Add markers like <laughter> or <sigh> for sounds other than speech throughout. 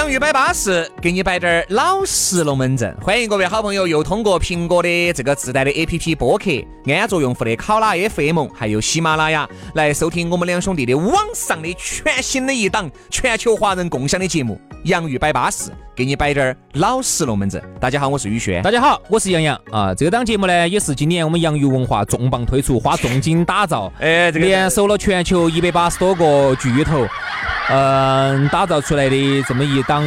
洋芋摆巴士，给你摆点儿老实龙门阵。欢迎各位好朋友又通过苹果的这个自带的 APP 播客、安卓用户的考拉 FM，还有喜马拉雅来收听我们两兄弟的网上的全新的一档全球华人共享的节目《洋芋摆巴士》，给你摆点儿老实龙门阵。大家好，我是宇轩。大家好，我是杨洋啊。这档节目呢，也是今年我们洋芋文化重磅推出，花重金打造，哎，这个联手了全球一百八十多个巨头。嗯，打造出来的这么一档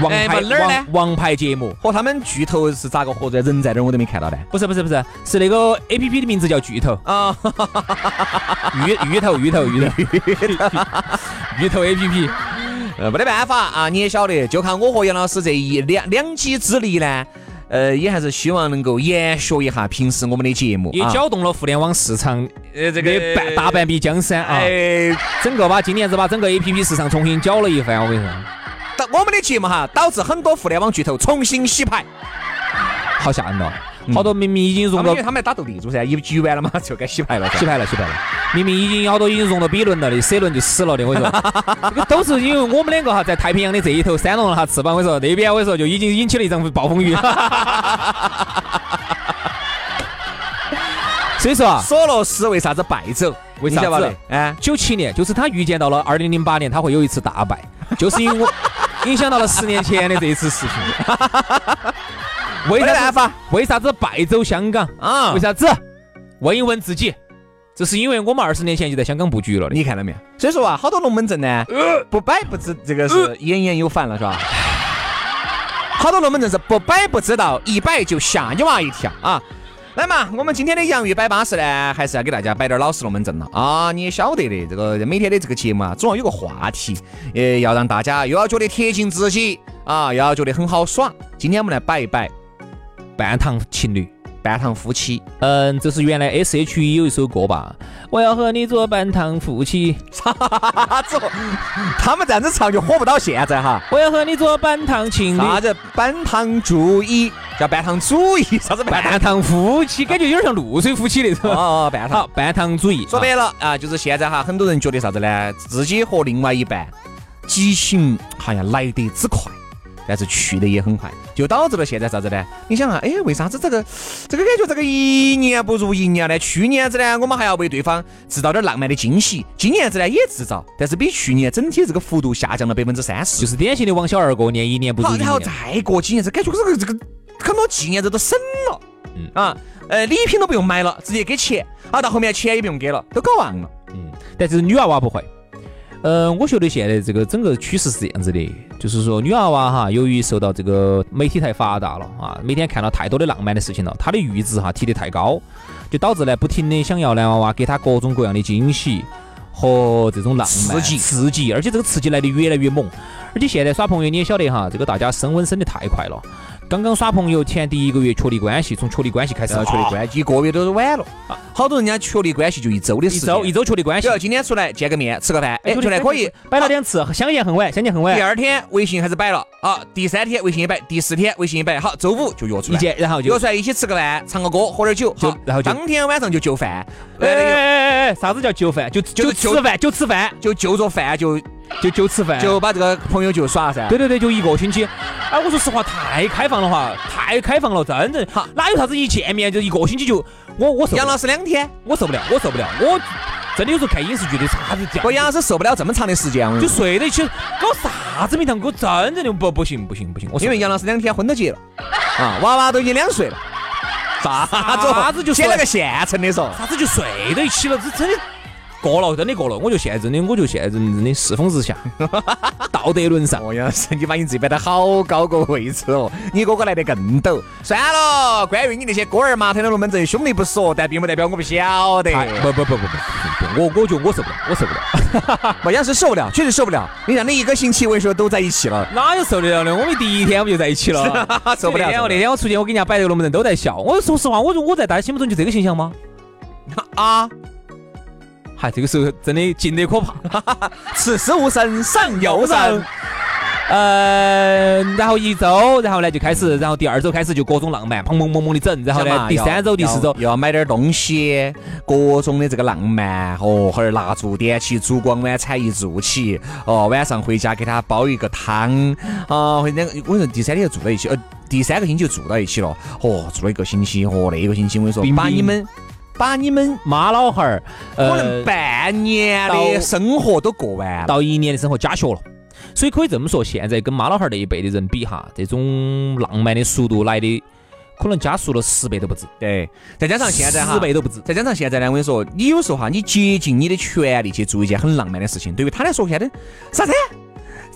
王牌王王牌节目，和他们巨头是咋个合作？人在哪儿我都没看到呢。不是不是不是，是那个 A P P 的名字叫巨头啊，芋芋头芋头芋头 <laughs> 芋头 A P P，呃，没得办法啊，你也晓得，就看我和杨老师这一两两己之力呢。呃，也还是希望能够研学一下平时我们的节目，也搅动了互联网市场，呃，这个半大半壁江山啊！整个把今年子把整个 A P P 市场重新搅了一番，我跟你说，导我们的节目哈，导致很多互联网巨头重新洗牌，好吓人哦！好多明明已经融到，因为他们打斗地主噻，一局完了嘛，就该洗牌了，洗牌了，洗牌了。明明已经好多已经融到 B 轮了的，C 轮就死了的。我跟你说，这个都是因为我们两个哈，在太平洋的这一头扇动了哈翅膀。我跟你说，那边我跟你说就已经引起了一场暴风雨。<laughs> 所以说啊，索罗斯为啥子败走？为啥子？哎，九七年就是他预见到了二零零八年他会有一次大败，就是因为我 <laughs> 影响到了十年前的这一次事情。为啥子？为啥子败走香港啊？为啥子？问一问自己，这是因为我们二十年前就在香港布局了的。你看到没有？所以说啊，好多龙门阵呢，不摆不知这个是言言有烦了，是吧？好多龙门阵是不摆不知道，一摆就吓你娃一跳啊！来嘛，我们今天的洋芋摆巴士呢，还是要给大家摆点老实龙门阵了啊！你也晓得的，这个每天的这个节目啊，总要有个话题，呃，要让大家又要觉得贴近自己啊，又要觉得很好耍。今天我们来摆一摆。半糖情侣，半糖夫妻，嗯，这是原来 S H E 有一首歌吧？我要和你做半糖夫妻，啥子？他们这样子唱就火不到现在哈。我要和你做半糖情侣，啥子半糖主义？叫半糖主义？啥子半糖夫妻？感觉有点像露水夫妻那种。哦，半糖，半糖主义。说白了啊，就是现在哈，很多人觉得啥子呢？自己和另外一半激情，好像来得之快。但是去的也很快，就导致了现在啥子呢？你想啊，哎，为啥子这个这个感觉这个一年不如一年呢？去年子呢，我们还要为对方制造点浪漫的惊喜，今年子呢也制造，但是比去年整体这个幅度下降了百分之三十，就是典型的王小二过年，一年不如一年。然后再过几年，子感觉这个这个很多纪念日都省了，嗯啊，呃，礼品都不用买了，直接给钱，啊，到后面钱也不用给了，都搞忘了，嗯，但是女娃娃不会。嗯，我觉得现在这个整个趋势是这样子的，就是说女娃娃哈，由于受到这个媒体太发达了啊，每天看到太多的浪漫的事情了，她的阈值哈提得太高，就导致呢不停的想要男娃娃给她各种各样的惊喜和这种浪漫刺激刺激，而且这个刺激来的越来越猛，而且现在耍朋友你也晓得哈，这个大家升温升的太快了。刚刚耍朋友前第一个月确立关系，从确立关系开始，确立关系一个月都是晚了。好多人家确立关系就一周的时间，一周一周确立关系。今天出来见个面，吃个饭，哎，出来可以摆了两次，相见恨晚，相见恨晚。第二天微信还是摆了啊，第三天微信一摆，第四天微信一摆，好，周五就约出来，然后就约出来一起吃个饭，唱个歌，喝点酒，就然后当天晚上就就饭。哎啥子叫就饭？就就吃饭，就吃饭，就就着饭就。就就吃饭，就把这个朋友就耍噻。对对对，就一个星期。哎，我说实话，太开放了哈，太开放了，真正哈，哪有啥子一见面就一个星期就我我受杨老师两天，我受不了，我受不了，我真的有时候看影视剧的啥子我杨老师受不了这么长的时间，就睡在一起搞啥子名堂，我真正的不不行不行不行。我因为杨老师两天婚都结了啊，娃娃都已经两岁了，啥子啥子就写了个现成的嗦，啥子就睡到一起了，这真的。过了，真的过了。我就现在真的，我就现在人真的世风日下，道德沦丧。哦，杨老师，你把你自己摆得好高个位置哦，你哥哥来得更陡。算了，关于你那些哥儿嘛，他的龙门阵兄弟不说，但并不代表我不晓得。不不不不不不，我我觉得我受不了，我受不了。<laughs> 不，杨是受不了，确实受不了。你让你一个星期，我说都在一起了，哪有受得了的？我们第一天我们就在一起了，<laughs> 受不了。那天我出去，我给人家摆这个龙门阵都在笑。我说实话，我说我在大家心目中就这个形象吗？啊？嗨，这个时候真的静得可怕，<laughs> 此时无声胜有声。呃，然后一周，然后呢就开始，然后第二周开始就各种浪漫，砰砰砰砰的整。然后呢，第三周、第四周又要买点东西，各种的这个浪漫哦，哈儿蜡烛点起，烛光晚餐一做起，哦，晚上回家给他煲一个汤，啊，两个我说第三天就住到一起，呃，第三个星期就住到一起了，哦，住了一个星期，哦，那个星期我跟你说，把你们。把你们妈老汉儿，可能半年的生活都过完了，到一年的生活加学了，所以可以这么说，现在跟妈老汉儿那一辈的人比哈，这种浪漫的速度来的可能加速了十倍都不止。对，再加上现在哈，十倍都不止。再加上现在呢，我跟你说，你有时候哈，你竭尽你的全力去做一件很浪漫的事情，对于他来说，现在啥子？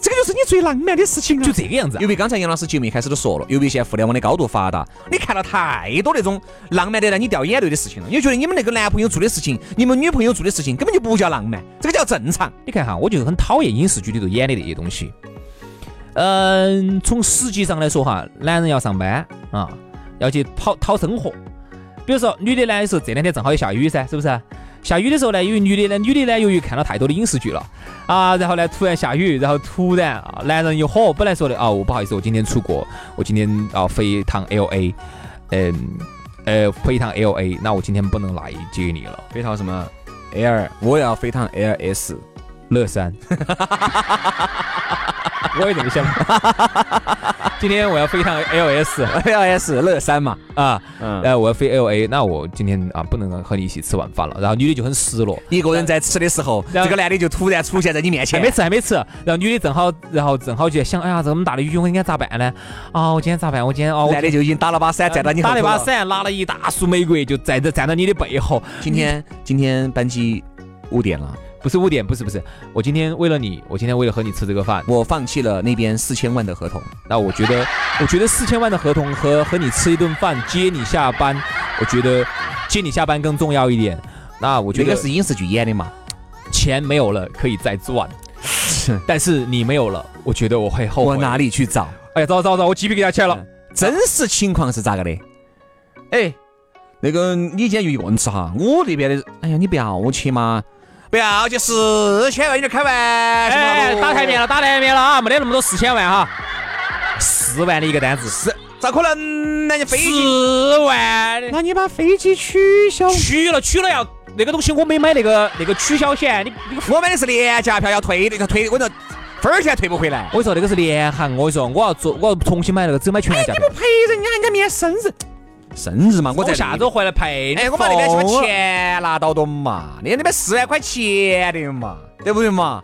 这个就是你最浪漫的事情啊！就这个样子。由于刚才杨老师节目一开始都说了，由于现在互联网的高度发达，你看了太多那种浪漫的让你掉眼泪的事情了。你觉得你们那个男朋友做的事情，你们女朋友做的事情根本就不叫浪漫，这个叫正常。你看哈，我就很讨厌影视剧里头演的那些东西。嗯，从实际上来说哈，男人要上班啊，要去讨讨生活。比如说女的呢，有时候这两天正好也下雨噻，是不是？下雨的时候呢，由于女的呢，女的呢，由于看了太多的影视剧了啊，然后呢，突然下雨，然后突然啊，男人一火，本来说的啊，我不好意思，我今天出国，我今天啊飞一趟 L A，嗯，呃，飞一趟 L A，那我今天不能来接你了，飞趟什么？L？我要飞趟 L S，乐山，<laughs> 我也这么想。今天我要飞一趟 L S，L S 乐山嘛，啊，嗯，然后我要飞 L A，那我今天啊不能和你一起吃晚饭了。然后女的就很失落，一个人在吃的时候，这个男的就突然出现在你面前，还没吃还没吃，然后女的正好，然后正好就在想，哎呀，这么大的雨我应该咋办呢？啊，我今天咋办？我今天哦，男的就已经打了把伞站到你后打了把伞，拿了一大束玫瑰，就站在站到你的背后。今天今天班机五点了。不是污点，不是不是，我今天为了你，我今天为了和你吃这个饭，我放弃了那边四千万的合同。那我觉得，我觉得四千万的合同和和你吃一顿饭、接你下班，我觉得接你下班更重要一点。那我觉得这个是影视剧演的嘛，钱没有了可以再赚，<laughs> 但是你没有了，我觉得我会后悔。我哪里去找？哎呀，找找找，我鸡皮疙瘩起来了。真实情况是咋个的？哎，那个你今天就一个人吃哈，我那边的，哎呀，你不要去嘛。不要就四千万，你就开玩笑哎，打台面了，打台面了啊！没得那么多四千万哈，四万的一个单子，是咋可能那？你飞机四万，那你把飞机取消？取了，取了要那个东西，我没买那个那个取消险。你我买的是廉价票，要退那个退，我说分儿钱退不回来。我跟你说那个是联航，我跟你说我要做，我要重新买那个，只买全价票。你不赔人家人家明天生日？生日嘛，我在下周回来陪你。哎，我把那边什么钱拿到的嘛？你那边四万块钱的嘛，对不对嘛？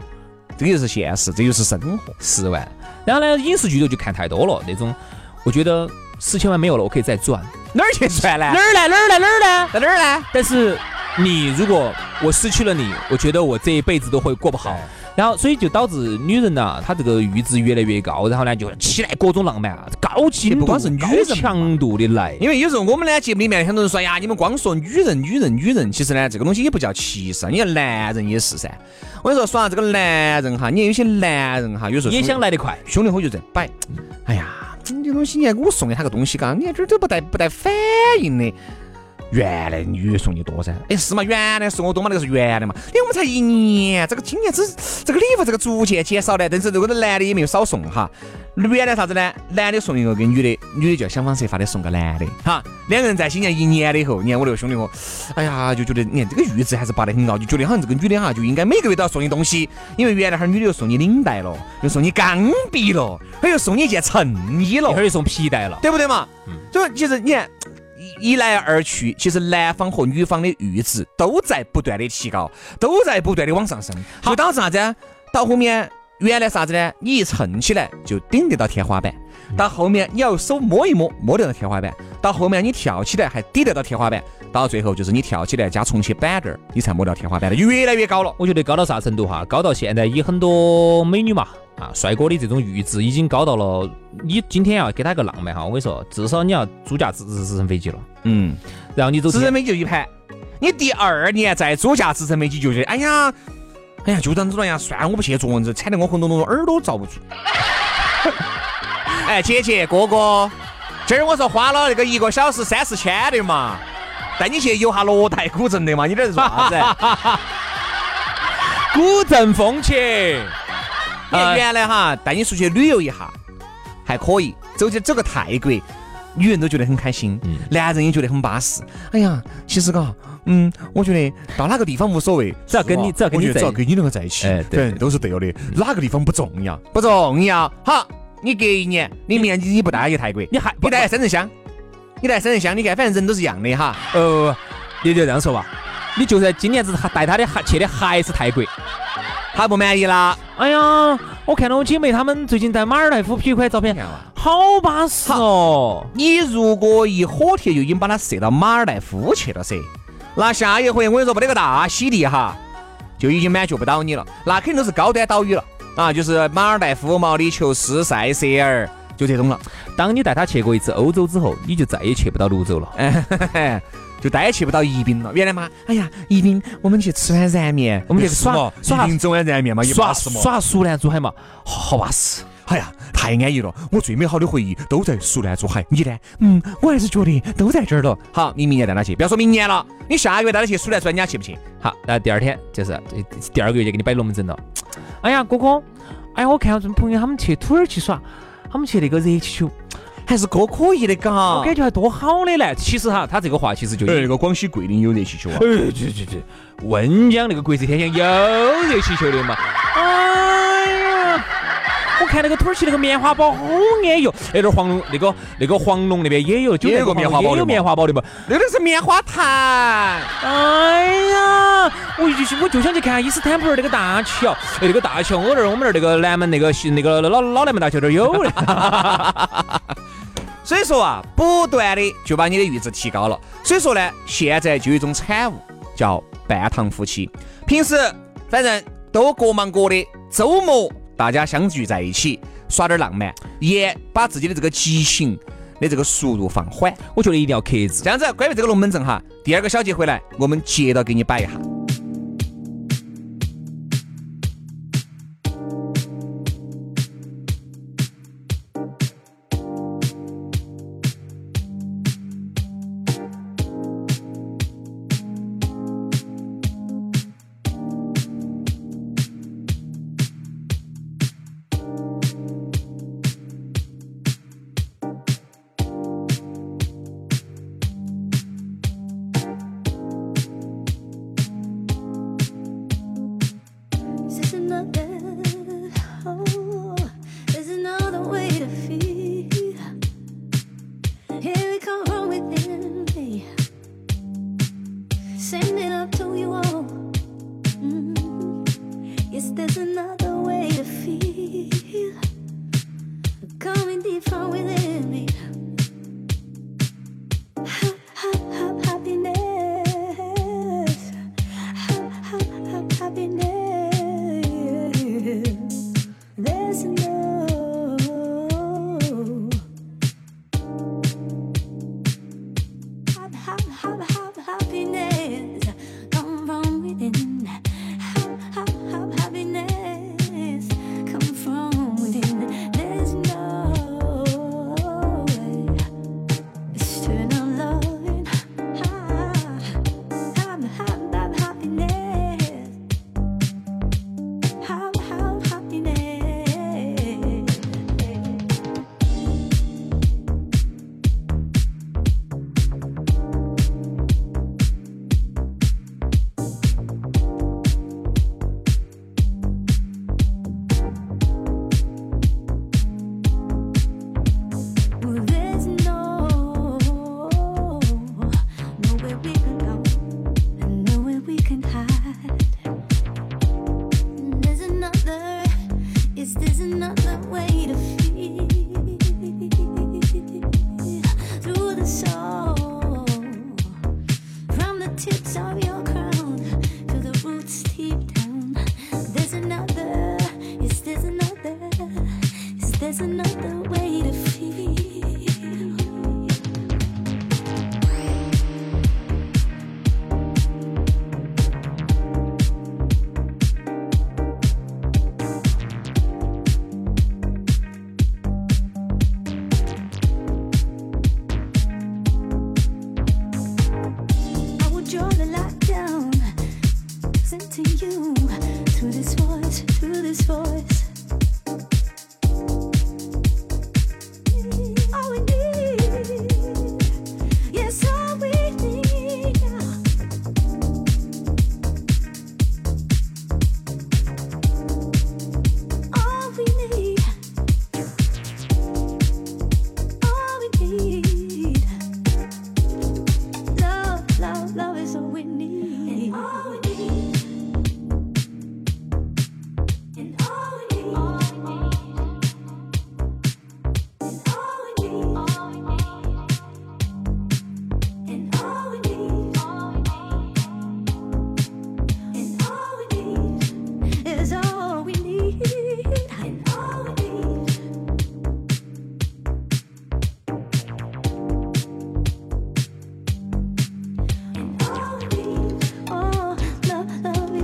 这个就是现实，这就是生活。十万。然后呢，影视剧头就看太多了，那种我觉得四千万没有了，我可以再赚。哪儿去赚呢？哪儿来？哪儿来？哪儿来？在哪儿呢？但是你如果我失去了你，我觉得我这一辈子都会过不好。然后，所以就导致女人呐，她这个阈值越来越高，然后呢，就期待各种浪漫啊，高精不光是女人强度的来。因为有时候我们呢节目里面很多人说呀，你们光说女人、女人、女人，其实呢，这个东西也不叫歧视，你看男人也是噻。我跟你说，耍这个男人哈，你看有些男人哈，有时候也想来得快，兄弟伙就在摆。哎呀，这东西你看我送给他个东西，嘎，你看这都不带不带反应的。原来女送你多噻，哎是嘛？原来送我多嘛？那个是原来嘛？因为我们才一年，这个今年只这个礼物这个逐渐减少的，但是这个男的也没有少送哈。原来啥子呢？男的送一个给女的，女的就要想方设法的送个男的哈。两个人在新年一年了以后，你看我那个兄弟伙，哎呀就觉得你看这个阈值还是拔得很高，就觉得好像这个女的哈就应该每个月都要送你东西，因为原来哈女的又送你领带了，又送你钢笔了，还又送你一件衬衣了，一会儿又送皮带了，对不对嘛？嗯。所以其实你看。一来二去，其实男方和女方的阈值都在不断的提高，都在不断的往上升，就导致啥子？到后面原来啥子呢？你一蹭起来就顶得到天花板，到后面你要手摸一摸，摸得到天花板，到后面你跳起来还抵得到天花板，到最后就是你跳起来加重起板凳儿，你才摸到天花板的，越来越高了。我觉得高到啥程度哈？高到现在以很多美女嘛啊帅哥的这种阈值已经高到了，你今天要给他个浪漫哈，我跟你说，至少你要租架直直升飞机了，嗯，然后你走直升飞机就一盘，你第二年再租架直升飞机就觉得，哎呀，哎呀，就这样子了呀，算了，我不去坐，这踩得我红彤彤耳朵遭不住。<laughs> 哎，姐姐哥哥，今儿我说花了那个一个小时三四千的嘛，带你去游下罗带古镇的嘛，你这是做啥子？<laughs> 古镇风情。<laughs> 你看原来哈带你出去旅游一下还可以，走起走个泰国，女人都觉得很开心，男人也觉得很巴适。哎呀，其实嘎，嗯，我觉得到哪个地方无所谓，只要跟你只要跟你只要跟你两个在一起，哎对都是对了的。哪个地方不重要？不重要。好，你隔一年，你明年你不带去泰国，你还你带深圳乡，你带深圳乡，你看反正人都是一样的哈。呃，你就这样说吧，你就算今年子还带他的还去的还是泰国。他不满意啦，哎呀，我看到我姐妹她们最近在马尔代夫 P 一款照片，好巴适哦。你如果一火贴就已经把他射到马尔代夫去了噻，那下一回我跟你说，不得个大洗地哈，就已经满足不到你了，那肯定都是高端岛屿了啊，就是马尔代夫、毛里求斯、塞舌尔，就这种了。当你带他去过一次欧洲之后，你就再也去不到泸州了。哎，<laughs> 就再也去不到宜宾了。原来嘛，哎呀，宜宾我们去吃碗燃面，我们去耍耍宜宾整碗燃面嘛，也耍。耍蜀南珠海嘛，好巴适。哎呀，太安逸了！我最美好的回忆都在蜀南珠海。你呢？嗯，我还是觉得都在这儿了。好，你明年带他去，不要说明年了，你下个月带他去熟男专家去不去？好，那第二天就是这第二个月就给你摆龙门阵了。哎呀，哥哥，哎呀，我看我这朋友他们去土耳其耍，他们去那个热气球，还是哥可以的嘎。我感觉还多好的嘞。其实哈，他这个话其实就哎，那个广西桂林有热气球啊。哎，对对对，温江那个国色天香有热气球的嘛。哎呀，我看那个土耳其那个棉花堡好安逸哦。那点黄龙那个那个黄龙那边也有，就也有个棉花也有棉花堡的嘛。那个是棉花糖。哎呀，我就我就想去看伊斯坦布尔那个大桥。哎，那个大桥，我这儿我们这儿那个南门那个那个老老南门大桥这儿有的。所以说啊，不断的就把你的阈值提高了。所以说呢，现在就有一种产物叫半糖夫妻。平时反正都各忙各的，周末大家相聚在一起耍点浪漫，也把自己的这个激情的这个速度放缓。我觉得一定要克制。这样子，关于这个龙门阵哈，第二个小节回来，我们接着给你摆一下。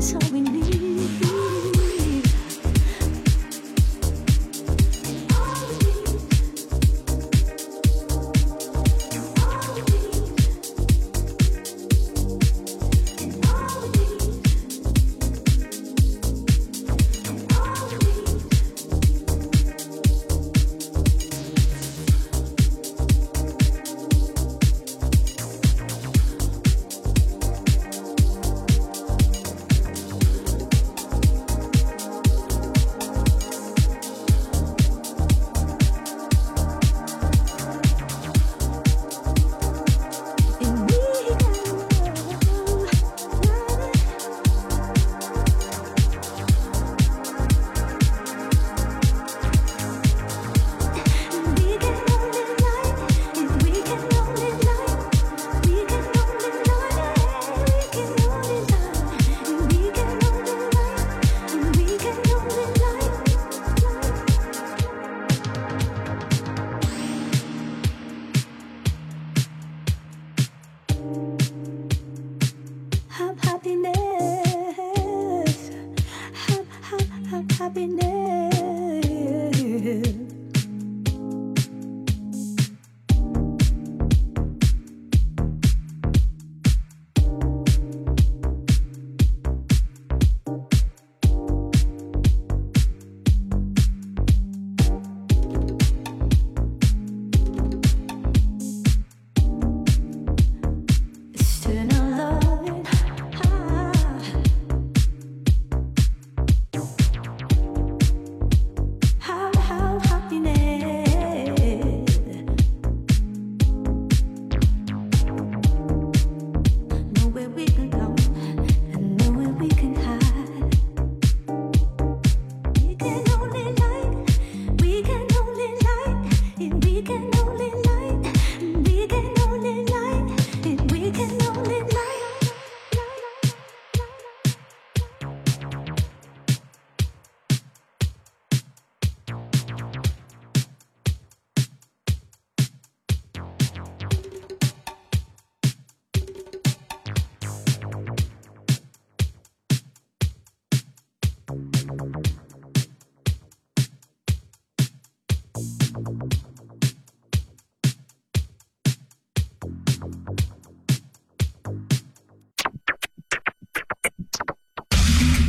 so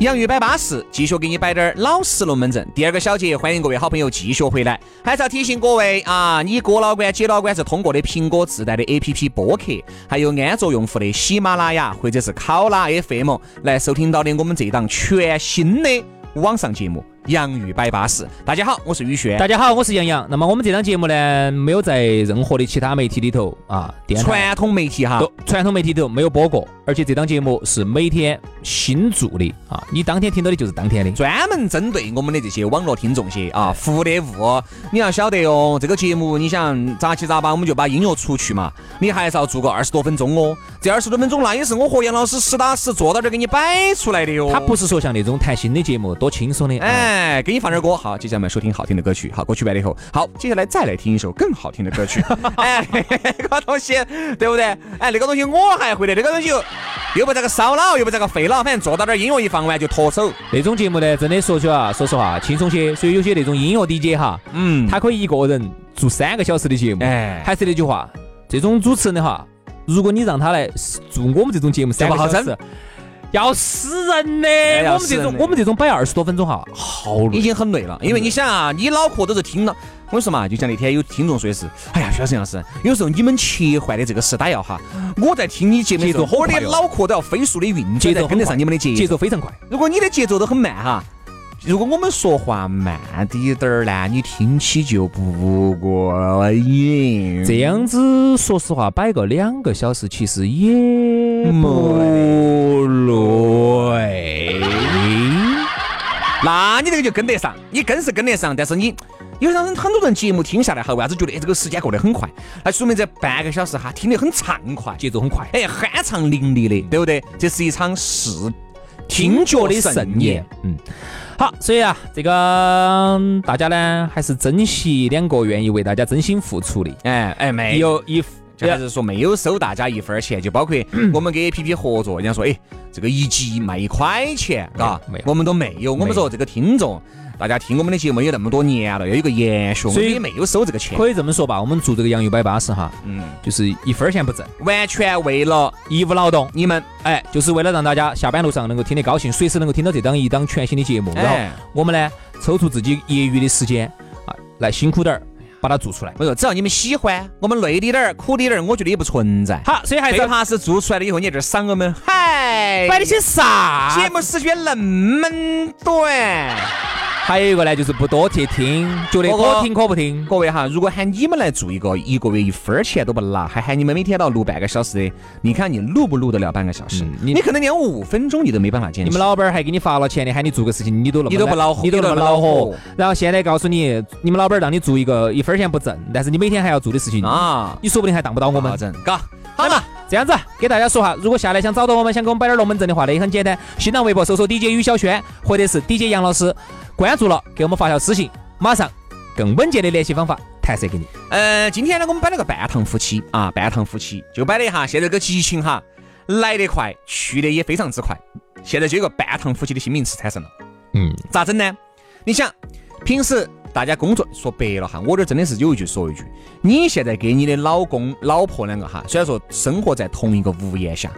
洋芋摆巴适，继续给你摆点儿老实龙门阵。第二个小节，欢迎各位好朋友继续回来。还是要提醒各位啊，你哥老倌、姐老倌是通过的苹果自带的 APP 播客，还有安卓用户的喜马拉雅或者是考拉 FM 来收听到的我们这档全新的网上节目《洋芋摆巴士》。大家好，我是宇轩。大家好，我是杨洋。那么我们这档节目呢，没有在任何的其他媒体里头啊，电台传统媒体哈，传统媒体里头没有播过，而且这档节目是每天新做的啊，你当天听到的就是当天的。专门针对我们的这些网络听众些啊，服的务，你要晓得哦，这个节目你想杂七杂八，我们就把音乐除去嘛，你还是要做个二十多分钟哦。这二十多分钟那也是我和杨老师实打实坐到这儿给你摆出来的哟。他不是说像那种谈心的节目多轻松的，哎，哎，给你放点歌，好，接下来我们收听好听的歌曲。好，歌曲完了以后，好，接下来再来听一首更好听的歌曲。<laughs> 哎，这个东西对不对？哎，那个东西我还会的，那个东西又又不咋个烧脑，又不咋个费脑，反正坐到那儿音乐一放完就脱手。那种节目呢，真的说句啊，说实话轻松些。所以有些那种音乐 DJ 哈，嗯，他可以一个人做三个小时的节目。哎还是那句话，这种主持人的话，如果你让他来做我们这种节目三个小时要死人的。我们这种我们这种摆二十多分钟哈，好累。已经很累了，因为你想啊，你脑壳都是听了。我跟你说嘛，就像那天有听众说的是，哎呀，徐老师，杨老师，有时候你们切换的这个时代要哈，我在听你节目的时候，我的脑壳都要飞速的运转，跟得上你们的节奏节奏非常快。如果你的节奏都很慢哈，如果我们说话慢滴点儿呢，你听起就不过瘾。这样子，说实话，摆个两个小时，其实也不累。那你这个就跟得上，你跟是跟得上，但是你有让人很多人节目听下来哈，为啥子觉得这个时间过得很快？那说明这半个小时哈听得很畅快，节奏很快。哎酣畅淋漓的，对不对？这是一场视听觉的盛宴。，嗯，好，所以啊，这个嗯大家呢还是珍惜两个愿意为大家真心付出的，哎哎，没。有一就还是说没有收大家一分儿钱，就包括 <clears throat> 我们跟 A P P 合作，人家说，哎，这个一集卖一块钱，嘎没有，我们都没有。我们说这个听众，大家听我们的节目有那么多年了，要有个延续，我所以们也没有收这个钱，可以这么说吧，我们做这个洋芋摆巴士哈，嗯，就是一分钱不挣，完全为了义务劳动。你们，哎，就是为了让大家下班路上能够听得高兴，随时能够听到这档一档全新的节目。然后哎，我们呢，抽出自己业余的时间啊，来辛苦点儿把它做出来。我说只要你们喜欢，我们累滴点儿、苦滴点儿，我觉得也不存在。好，所以还是最怕是做出来了以后，你在这儿赏我们，嗨，摆的些啥？节目时间那么短。还有一个呢，就是不多去听，觉得可听可不听。各位哈，如果喊你们来做一个一个月一分儿钱都不拿，还喊你们每天都要录半个小时的，你看你录不录得了半个小时？嗯你你可能连五分钟你都没办法坚持。你们老板儿还给你发了钱的，喊你做个事情，你都那么你都不恼火你都那么恼火火。然后现在告诉你，你们老板儿让你做一个一分钱不挣，但是你每天还要做的事情，啊，你说不定还当不到我们好。整，嘎，好嘛，，这样子给大家说哈，如果下来想找到我们，想给我们摆点龙门阵的话呢，也很简单，新浪微博搜索 DJ 于小轩或者是 DJ 杨老师，关注了给我们发条私信，马上更稳健的联系方法弹射给你。呃，今天呢，我们摆了个半糖夫妻啊，半糖夫妻就摆了一下，现在这个激情哈，来得快，去的也非常之快，现在就有个半糖夫妻的新名词产生了。嗯，咋整呢？你想，平时大家工作说白了哈，我这儿真的是有一句说一句，你现在跟你的老公、老婆两个哈，虽然说生活在同一个屋檐下，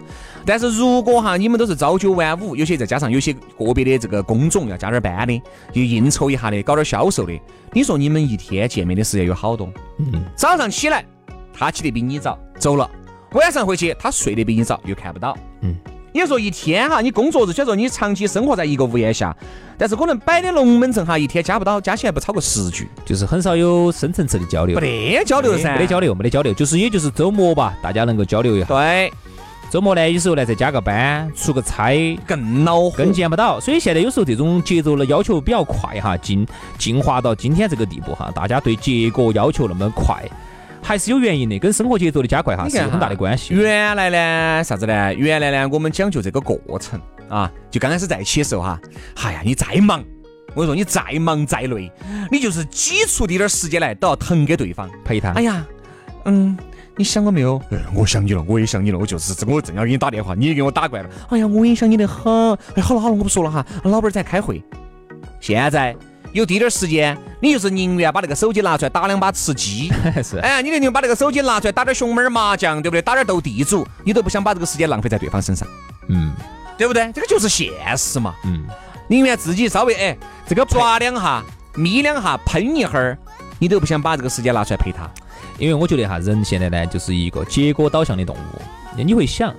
但是如果哈你们都是朝九晚五，有些再加上有些个别的这个工种要加点班的，就应酬一下的，搞点销售的，你说你们一天见面的时间有好多？嗯，早上起来，他起得比你早，走了；晚上回去，他睡得比你早，又看不到。嗯，你说一天哈，你工作日虽然说你长期生活在一个屋檐下，但是可能摆的龙门阵哈，一天加不到，加起来不超过十句，就是很少有深层次的交流，没得交流噻，没得交流，没得交流，就是也就是周末吧，大家能够交流一下。对，周末呢，有时候呢再加个班，出个差，更恼火，更见不到。所以现在有时候这种节奏的要求比较快哈，进进化到今天这个地步哈，大家对结果要求那么快，还是有原因的，跟生活节奏的加快哈是有很大的关系。原来呢，啥子呢？原来呢，我们讲究这个过程啊，就刚开始在一起的时候哈，哎呀，你再忙，我跟你说，你再忙再累，你就是挤出滴点儿时间来，都要腾给对方。陪他哎，呀，嗯，你想我没有？哎，我想你了，我也想你了，我就是我正要给你打电话，你也给我打过来了。哎呀，我也想你得很。哎，好了好了，我不说了哈，老板儿在开会。现在有滴点儿时间，你就是宁愿把那个手机拿出来打两把吃鸡。<laughs> 是哎，你宁愿把那个手机拿出来打点熊猫儿麻将，对不对？打点斗地主，你都不想把这个时间浪费在对方身上。嗯，对不对？这个就是现实嘛。嗯，宁愿自己稍微哎，这个抓两下、眯两下、喷一会儿，你都不想把这个时间拿出来陪他。因为我觉得哈，人现在呢就是一个结果导向的动物，你会想，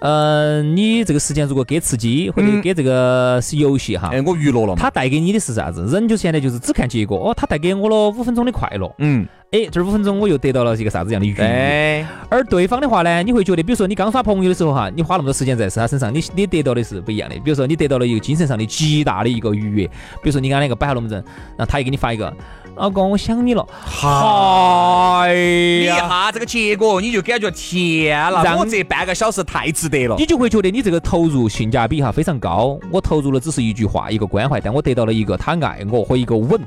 嗯、你这个时间如果给吃鸡或者嗯给这个是游戏哈，哎，我娱乐了嘛。它带给你的是啥子？人就现在就是只看结果，哦，他带给我了五分钟的快乐，嗯，哎，这五分钟我又得到了一个啥子样的愉悦。对，而对方的话呢，你会觉得，比如说你刚耍朋友的时候哈，你花那么多时间在他身上，你你得到的是不一样的。比如说你得到了一个精神上的极大的一个愉悦，比如说你刚那个摆下龙门阵，然后他也给你发一个，老公我想你了，嗨你一呀，下这个结果，你就感觉天了，让我这半个小时太值得了。你就会觉得你这个投入性价比哈非常高。我投入了只是一句话，一个关怀，但我得到了一个他爱我和一个吻。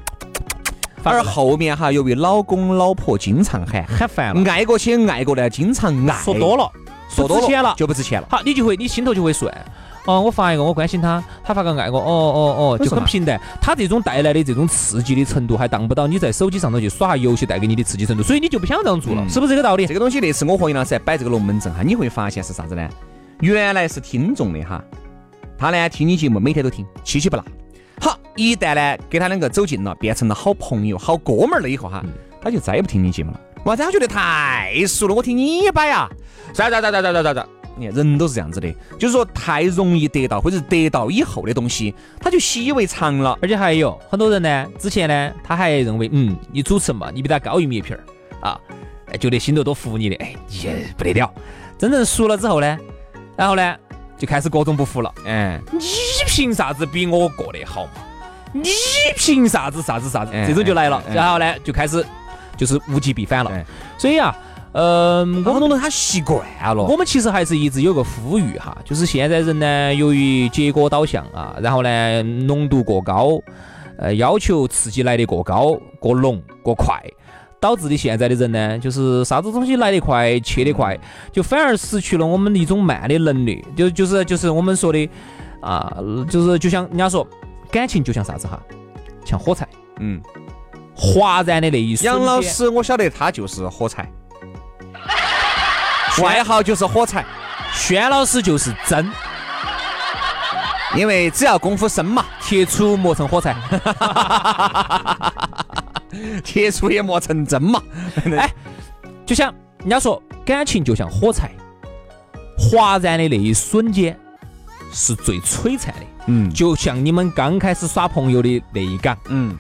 而后面哈，由于老公老婆经常喊，喊烦了，爱过去爱过来，经常爱，说多了，说多不值钱了就不值钱了。好，你就会你心头就会算。哦，我发一个我关心他，他发个爱我，哦哦哦，就很平淡。他这种带来的这种刺激的程度，还当不到你在手机上头去耍下游戏带给你的刺激程度，所以你就不想这样做了，嗯是不是这个道理这？个东西那次我和杨老师摆这个龙门阵哈，你会发现是啥子呢？原来是听众的哈，他呢听你节目每天都听，七七不落。好，一旦呢跟他两个走近了，变成了好朋友、好哥们儿了以后哈，他就再也不听你节目了。为啥？他觉得太熟了，我听你摆呀，啥啥啥啥啥啥啥啥。你看人都是这样子的，就是说太容易得到或者得到以后的东西，他就习以为常了。而且还有很多人呢，之前呢，他还认为，嗯，你主持嘛，你比他高一米一片儿啊，哎，觉得心头多服你的，哎，也不得了。真正熟了之后呢，然后呢，就开始各种不服了。嗯，你凭啥子比我过得好嘛？你凭啥子啥子啥子？哎这种就来了，然后呢，就开始就是物极必反了。所以啊，嗯，我们很多人他习惯了。我们其实还是一直有个呼吁哈，就是现在人呢，由于结果导向啊，然后呢浓度过高，呃，要求刺激来得过高、过浓、过快。导致的现在的人呢，就是啥子东西来得快、去得快，就反而失去了我们一种慢的能力。就就是就是我们说的啊，就是就像人家说，感情就像啥子哈，像火柴，嗯，哗然的那一瞬间。杨老师，我晓得他就是火柴，外号就是火柴，轩老师就是真，因为只要功夫深嘛，铁杵磨成火柴。<laughs> 铁杵也磨成针嘛。<laughs> 哎，就像人家说，感情就像火柴，哗然的那一瞬间是最璀璨的，嗯。就像你们刚开始耍朋友的那一杆，嗯，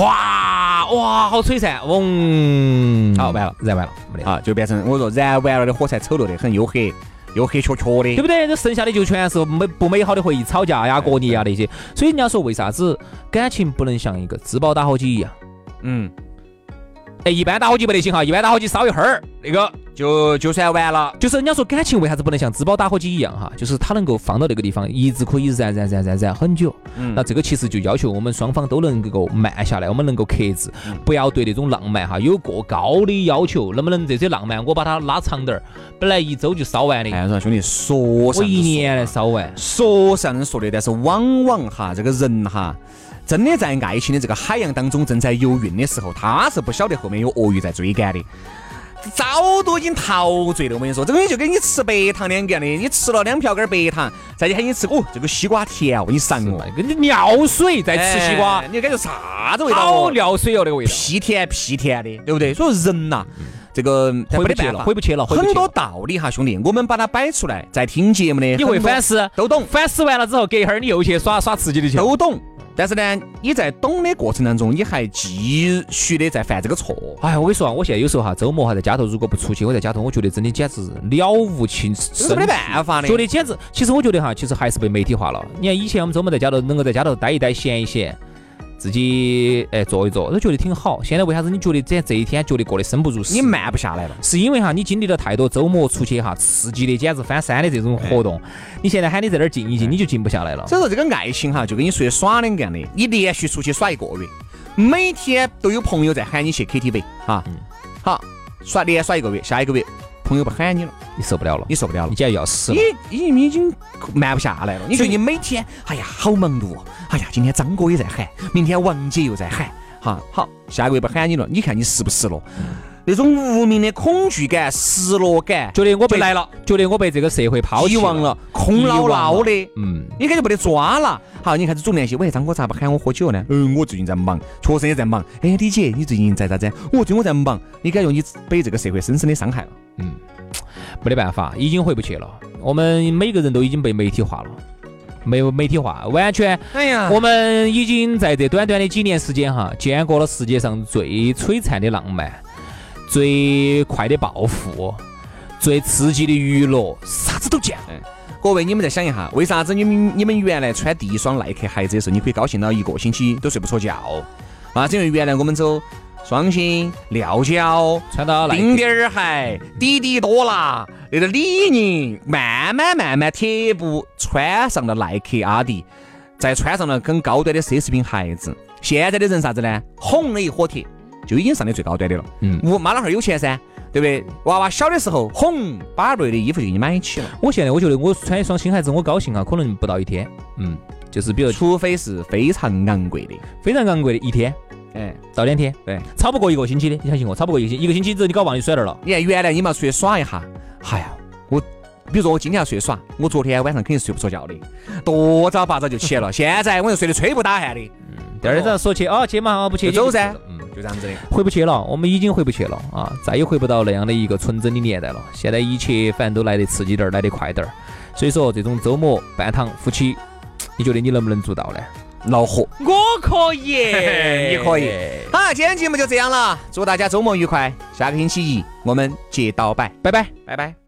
哗，哇，好璀璨，嗡，好完了，燃完了，没得，啊，就变成我说燃完了的火柴丑陋的很，又黑又黑黢黢的。对不对？这剩下的就全是美不美好的回忆，吵架呀、过年呀那些。所以人家说，为啥子感情不能像一个自爆打火机一样？嗯，哎，一般打火机不得行哈，一般打火机烧一会儿，那个就就算完了。就是人家说感情为啥子不能像滋宝打火机一样哈？就是它能够放到那个地方，一直可以燃燃燃燃燃很久。嗯那这个其实就要求我们双方都能够慢下来，我们能够克制，不要对那种浪漫哈有过高的要求。能不能这些浪漫我把它拉长点儿？本来一周就烧完的，哎，说兄弟，说我一年来烧完。说是这样说的，但是往往哈，这个人哈，真的在爱情的这个海洋当中正在游泳的时候，他是不晓得后面有鳄鱼在追赶的。早都已经陶醉了，我跟你说，这个东西就跟你吃白糖两个样的，你吃了两瓢根白糖，再去喊你吃，哦，这个西瓜甜哦，你赏哦，跟你尿水在吃西瓜哎，你感觉啥子味道好哦？尿水哦，那个味道。屁甜屁甜的，对不对？所以人呐，这个回不去了，回不去了，很多道理哈，兄弟，我们把它摆出来，在听节目的你会反思，都懂。反思完了之后，隔一会儿你又去耍耍刺激的去。都懂，但是呢，你在懂的过程当中，你还继续的在犯这个错。哎，我跟你说啊，我现在有时候哈，周末哈在家头，如果不出去，我在家头，我觉得真的简直了无情这是没得办法的。觉得简直，其实我觉得哈，其实还是被媒体化了。你看以前我们周末在家头能够在家头待一待、闲一闲，自己哎坐一坐，都觉得挺好。现在为啥子你觉得这这一天觉得过得生不如死？你慢不下来了。是因为哈，你经历了太多周末出去哈刺激的简直翻山的这种活动，你现在喊你在那儿静一静，你就静不下来了。所以说这个爱情哈，就跟你出去耍两个样的，你连续出去耍一个月，每天都有朋友在喊你去 KTV 哈，好耍连耍一个月，下一个月朋友不喊你了，你受不了了，你受不了了你。简直要死了你。已经已经慢不下来了，你觉得你每天，哎呀，好忙碌哦，哎呀，今天张哥也在喊，明天王姐又在喊，哈，好，下个月不喊你了，你看你是不是了？那种无名的恐惧感、失落感，觉得我被来了，觉得我被这个社会抛弃遗忘了，空落落的。嗯，你感觉没得抓了，好，你开始主动联系。喂，张哥咋不喊我喝酒呢？嗯，我最近在忙，确实也在忙。哎，李姐，你最近在咋子？我最近我在忙。你感觉你被这个社会深深的伤害了。嗯没得办法，已经回不去了。我们每个人都已经被媒体化了，没有媒体化，完全。哎呀我们已经在这短短的几年时间哈，见过了世界上最璀璨的浪漫，最快的暴富，最刺激的娱乐，啥子都见。各位，你们再想一下，为啥子你们你们原来穿第一双耐克鞋子的时候，你可以高兴到一个星期都睡不着觉？啊，是因为原来我们走双星、料脚、穿到耐克丁儿鞋、滴滴多啦那个李宁，慢慢慢慢贴步穿上了耐克、阿迪，再穿上了更高端的奢侈品鞋子。现在的人啥子呢？红了一火铁，就已经上的最高端的了。嗯我妈老汉儿有钱噻，对不对？娃娃小的时候哄，把类的衣服就给你买起了。我现在我觉得我穿一双新鞋子，我高兴啊，可能不到一天。嗯，就是比如除非是非常昂贵的，非常昂贵的一天哎，到两天，对。超不过一个星期的，你相信我，超不过一个星期，一个星期之后你搞忘你甩那儿了。你看原来你们要出去耍一下，哎呀，我比如说我今天要出去耍，我昨天晚上肯定睡不着觉的，多早八早就起来了。<laughs> 现在我就睡得吹不打鼾的，第二天早上说去哦去嘛，哦不去就走噻，嗯，就这样子的。回不去了，我们已经回不去了啊，再也回不到那样的一个纯真的年代了。现在一切反正都来得刺激点儿，来得快点儿。所以说，这种周末半堂夫妻，你觉得你能不能做到呢？恼火，我可以，你可以。好，今天节目就这样了，祝大家周末愉快。下个星期一我们接到拜，拜拜。拜拜。